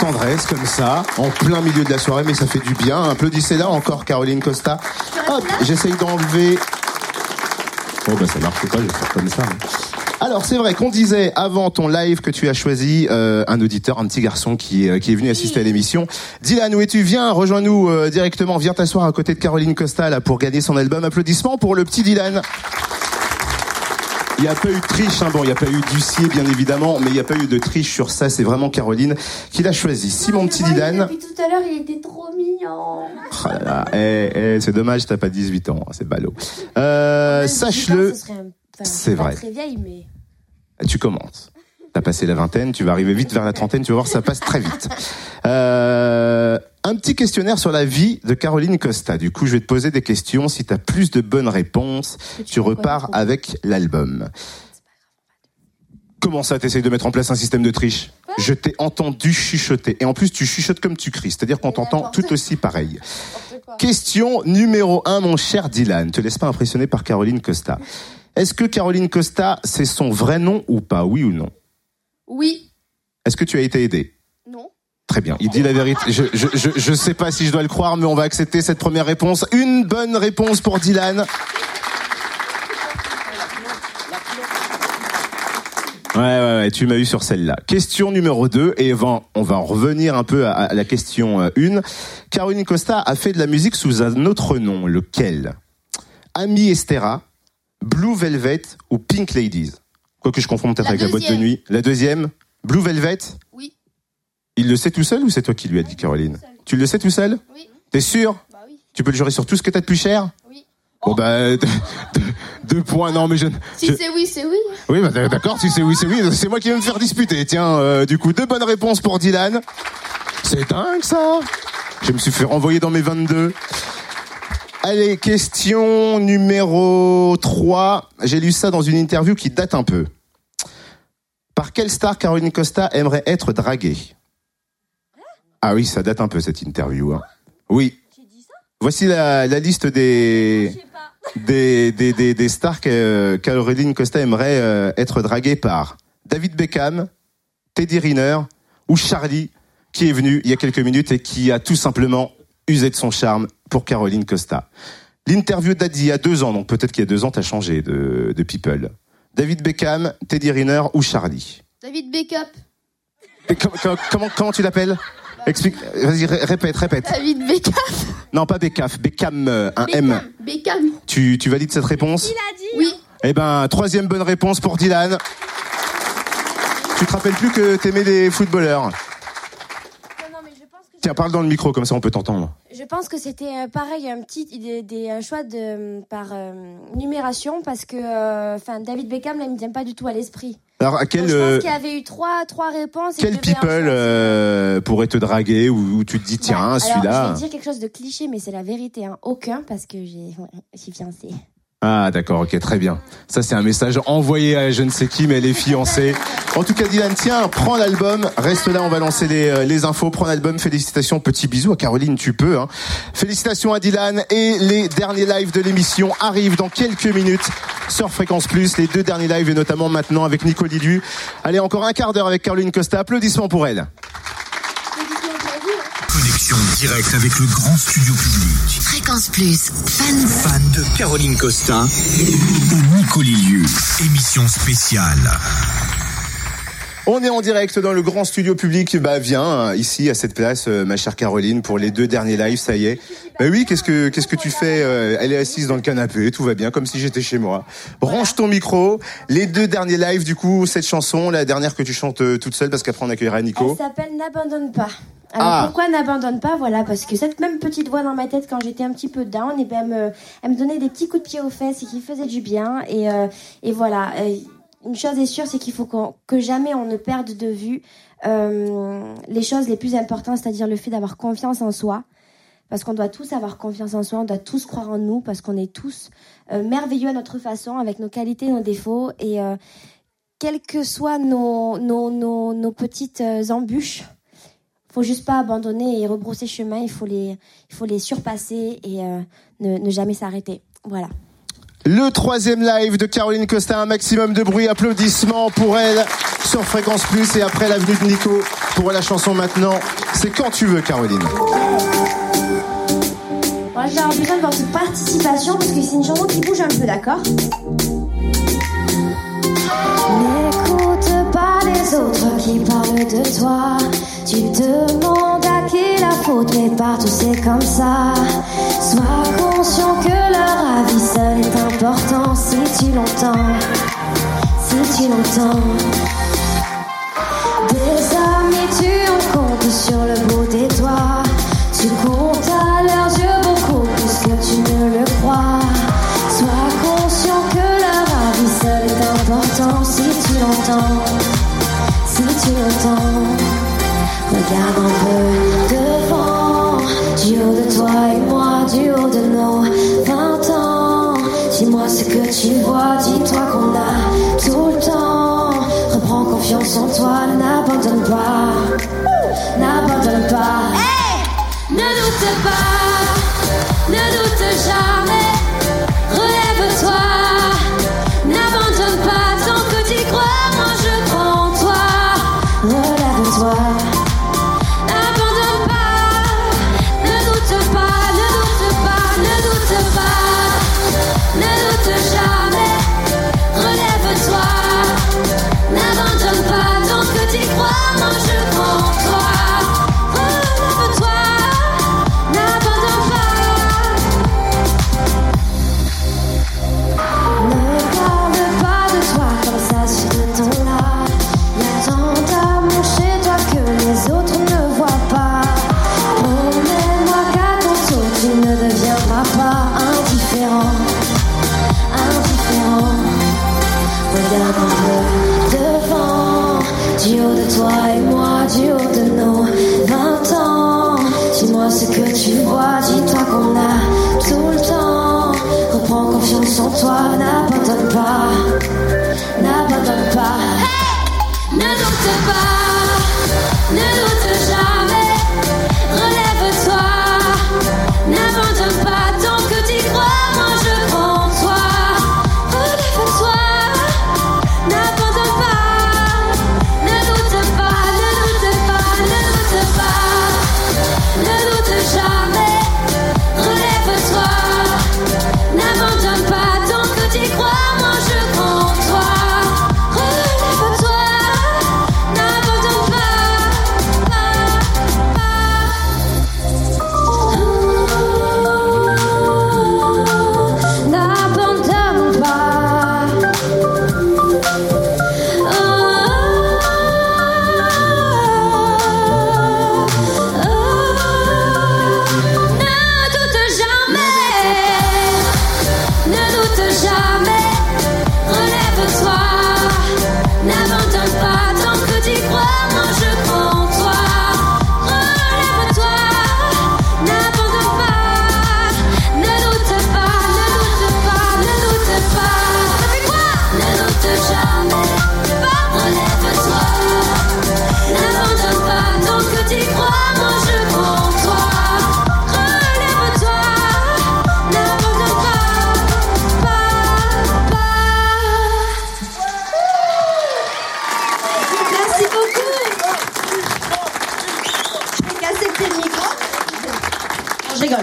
Tendresse comme ça, en plein milieu de la soirée, mais ça fait du bien. Applaudissez-la encore, Caroline Costa. Hop, j'essaye d'enlever. Oh bah ça marche pas, comme ça. Alors c'est vrai qu'on disait avant ton live que tu as choisi euh, un auditeur, un petit garçon qui, est- qui est venu assister à l'émission. Dylan, où es-tu? Viens, rejoins-nous euh, directement, viens t'asseoir à côté de Caroline Costa là pour gagner son album. Applaudissements pour le petit Dylan. Il n'y a pas eu de triche, hein. bon, il n'y a pas eu d'huissier bien évidemment, mais il n'y a pas eu de triche sur ça, c'est vraiment Caroline qui l'a choisi. Si mon petit Dylan... Depuis tout à l'heure, il était trop mignon. Oh là là, eh, eh, c'est dommage, t'as pas 18 ans, c'est ballot. Euh, Même Sache-le, 18 ans, ce serait un- enfin, c'est vrai. très vieille, mais. tu commences. T'as passé la vingtaine, tu vas arriver vite vers la trentaine, tu vas voir, ça passe très vite. Euh, un petit questionnaire sur la vie de Caroline Costa. Du coup, je vais te poser des questions. Si t'as plus de bonnes réponses, tu repars avec l'album. Comment ça, t'essayes de mettre en place un système de triche Je t'ai entendu chuchoter. Et en plus, tu chuchotes comme tu cries. C'est-à-dire qu'on t'entend tout aussi pareil. Question numéro un, mon cher Dylan. Te laisse pas impressionner par Caroline Costa. Est-ce que Caroline Costa, c'est son vrai nom ou pas? Oui ou non? Oui. Est-ce que tu as été aidé? Non. Très bien. Il dit la vérité. Je, je, je, je sais pas si je dois le croire, mais on va accepter cette première réponse. Une bonne réponse pour Dylan. Ouais, ouais, ouais, tu m'as eu sur celle-là. Question numéro 2, et on on va en revenir un peu à, à la question 1. Caroline Costa a fait de la musique sous un autre nom, lequel? Ami Estera, Blue Velvet ou Pink Ladies? Quoique je confonde peut-être avec la boîte de nuit. La deuxième Blue Velvet Oui. Il le sait tout seul ou c'est toi qui lui as dit, Caroline Tu le sais tout seul Oui. T'es sûr Bah oui. Tu peux le jurer sur tout ce que t'as de plus cher Oui. Bon bah, deux, deux- deux points, non mais je... Si je- c'est oui, c'est oui. oui, bah, d'accord, si c'est oui, c'est oui, c'est moi qui vais me faire disputer. Tiens, euh, du coup, deux bonnes réponses pour Dylan. C'est dingue ça Je me suis fait renvoyer dans mes 22. Allez, question numéro 3. J'ai lu ça dans une interview qui date un peu. Par quelle star Caroline Costa aimerait être draguée Ah oui, ça date un peu cette interview. hein. Oui. Voici la, la liste des, *laughs* des, des, des, des stars que Caroline Costa aimerait euh, être draguée par David Beckham, Teddy Riner ou Charlie, qui est venu il y a quelques minutes et qui a tout simplement usé de son charme pour Caroline Costa. L'interview date d'il y a deux ans, donc peut-être qu'il y a deux ans, t'as changé de, de people. David Beckham, Teddy Riner ou Charlie David com- comment, comment tu l'appelles? Explique, vas-y, ré- répète, répète. David Beckup. Non, pas Beckham, Beckham, euh, un M. Beckham. Tu, tu valides cette réponse? Oui. Eh ben, troisième bonne réponse pour Dylan. Tu te rappelles plus que t'aimais des footballeurs? Tiens, parle dans le micro, comme ça on peut t'entendre. Je pense que c'était euh, pareil, un petit des, des- un choix de, par euh, numération parce que euh, enfin David Beckham, là, il me vient pas du tout à l'esprit. Alors, à Donc, quel, je euh, pense qu'il y avait eu trois, trois réponses. quel je people euh, pourrait te draguer ou, ou tu te dis, tiens, Bah, celui-là. Je vais dire quelque chose de cliché, mais c'est la vérité. Hein. Aucun, parce que j'ai, je suis fiancée. Ah, d'accord, ok, très bien. Ça, c'est un message envoyé à je ne sais qui, mais elle est fiancée. En tout cas, Dylan, tiens, prends l'album. Reste là, on va lancer les, euh, les infos. Prends l'album. Félicitations, petit bisou à Caroline, tu peux. Hein. Félicitations à Dylan. Et les derniers lives de l'émission arrivent dans quelques minutes sur Fréquence Plus. Les deux derniers lives, et notamment maintenant avec Nico Lilu. Allez, encore un quart d'heure avec Caroline Costa. Applaudissements pour elle. Connexion directe avec le grand studio public. Fréquence Plus, fan Fan de Caroline Costa et Nico Lilieu. Émission spéciale. On est en direct dans le grand studio public. Bah viens ici à cette place, euh, ma chère Caroline, pour les deux derniers lives. Ça y est. Bah oui, qu'est-ce que qu'est-ce que tu fais Euh, Elle est assise dans le canapé, tout va bien, comme si j'étais chez moi. Branche ton micro. Les deux derniers lives, du coup, cette chanson, la dernière que tu chantes euh, toute seule, parce qu'après on accueillera Elle Nico. s'appelle N'abandonne pas. Alors Ah. pourquoi n'abandonne pas Voilà, parce que cette même petite voix dans ma tête quand j'étais un petit peu down, et ben, elle, me, elle me donnait des petits coups de pied aux fesses et qui faisait du bien. Et, euh, et voilà, euh, une chose est sûre, c'est qu'il faut que jamais on ne perde de vue euh, les choses les plus importantes, c'est-à-dire le fait d'avoir confiance en soi. Parce qu'on doit tous avoir confiance en soi, on doit tous croire en nous, parce qu'on est tous euh, merveilleux à notre façon, avec nos qualités, nos défauts. Et quelles que soient nos, nos, nos, nos petites embûches, faut juste pas abandonner et rebrousser chemin. Il faut les, il faut les surpasser et euh, ne, ne jamais s'arrêter. Voilà. Le troisième live de Caroline Costa, un maximum de bruit, applaudissements pour elle sur Fréquence Plus et après l'avenue de Nico pour la chanson maintenant. C'est quand tu veux, Caroline. Moi, j'ai besoin de votre participation parce que c'est une chanson qui bouge un peu, d'accord? N'écoute pas les autres qui parlent de toi. Tu demandes à qui la faute, mais partout c'est comme ça. Sois conscient que leur avis seul est important si tu l'entends. Si tu l'entends. Des amis, tu en comptes sur le bout des doigts. Tu comptes à leurs yeux beaucoup plus que tu ne le crois. Sois conscient que leur avis seul est important si tu l'entends. Regarde un peu devant. Du haut de toi et moi, du haut de nos 20 ans. Dis-moi ce que tu vois, dis-toi qu'on a tout le temps. Reprends confiance en toi, n'abandonne pas. N'abandonne pas. Ne doute pas,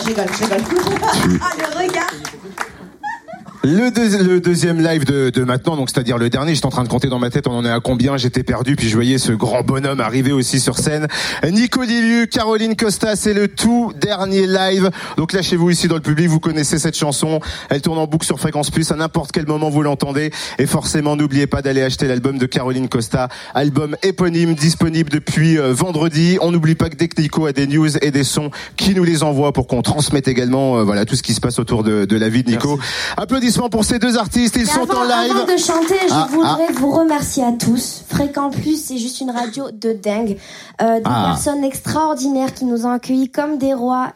Je rigole, je rigole, *laughs* ah, le. Le, deux- le deuxième live de, de maintenant, donc c'est-à-dire le dernier, j'étais en train de compter dans ma tête, on en est à combien, j'étais perdu, puis je voyais ce grand bonhomme arriver aussi sur scène. Nico Liliu, Caroline Costa, c'est le tout dernier live. Donc lâchez-vous ici dans le public, vous connaissez cette chanson, elle tourne en boucle sur Fréquence Plus, à n'importe quel moment vous l'entendez. Et forcément, n'oubliez pas d'aller acheter l'album de Caroline Costa, album éponyme, disponible depuis euh, vendredi. On n'oublie pas que dès que Nico a des news et des sons, qui nous les envoie pour qu'on transmette également euh, voilà tout ce qui se passe autour de, de la vie de Nico. Applaudissements pour ces deux artistes, ils Mais sont avant, en live. avant de chanter, je Ah, voudrais vous remercier à tous. Fréquent Plus, c'est juste une radio de dingue. Euh, des Ah. personnes extraordinaires qui nous ont accueillis comme des rois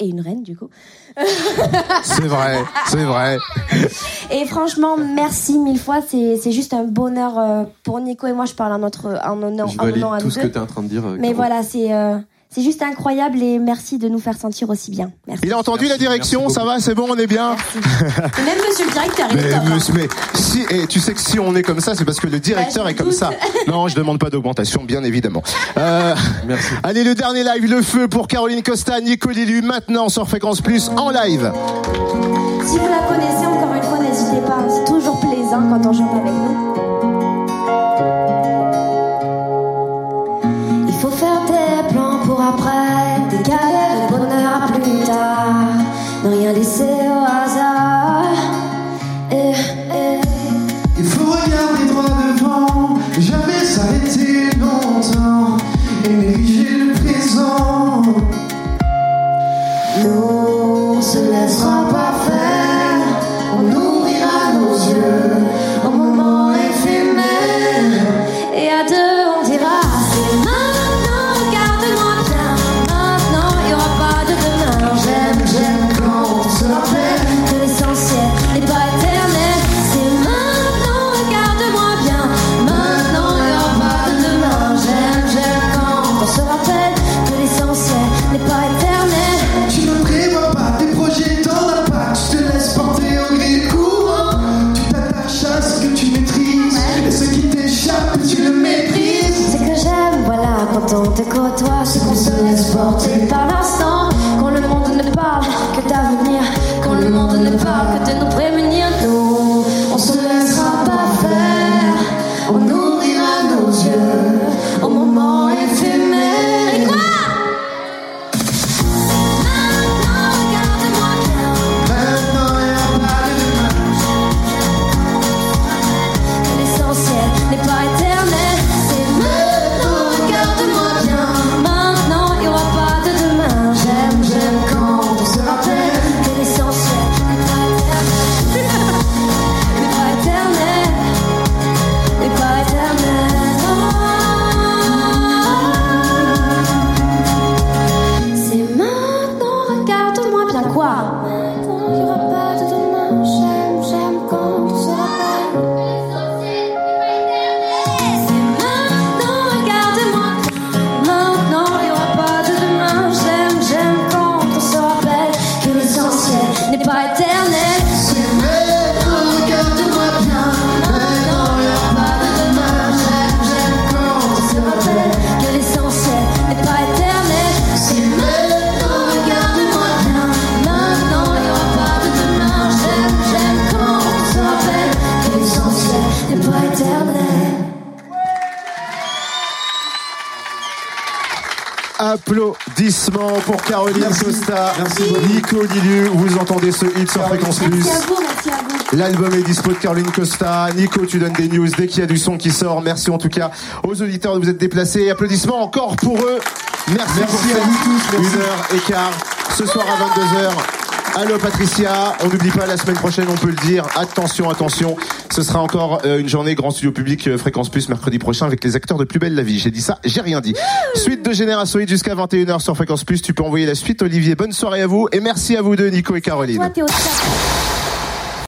et une reine, du coup. *laughs* C'est vrai, c'est vrai. Et franchement, merci mille fois. C'est c'est juste un bonheur euh, pour Nico et moi. Je parle en notre en honneur, Je en valide nom à tout ce que tu es en train de dire. euh, Mais Caro. voilà, c'est euh, c'est juste incroyable et merci de nous faire sentir aussi bien. Merci. Il a entendu la direction, ça va, c'est bon, on est bien. Et même monsieur le directeur, il est top. hein. mais si, et tu sais que si on est comme ça, c'est parce que le directeur Ouais, je est comme doute. ça. *laughs* Non, je demande pas d'augmentation, bien évidemment. Euh, Merci. allez, le dernier live, le feu pour Caroline Costa, Nico Lilu, maintenant sur Fréquence Plus en live. Si vous la connaissez, encore une fois, n'hésitez pas. hein. C'est toujours plaisant quand on chante avec nous. Caroline. Costa, Merci. Nico Lilu. Vous entendez ce hit sur Fréquence Plus. Merci à vous, merci à vous. L'album est dispo de Caroline Costa. Nico, tu donnes des news dès qu'il y a du son qui sort. Merci en tout cas aux auditeurs de vous être déplacés. Applaudissements encore pour eux. Merci, Merci pour à vous tous, merci. une heure et quart ce soir à 22h. Allô Patricia, on n'oublie pas la semaine prochaine, on peut le dire. Attention, attention, ce sera encore euh, une journée grand studio public euh, Fréquence Plus mercredi prochain avec les acteurs de Plus belle la vie. J'ai dit ça, j'ai rien dit. Suite de Génération Hit jusqu'à 21h sur Fréquence Plus. Tu peux envoyer la suite Olivier. Bonne soirée à vous et merci à vous deux Nico et Caroline.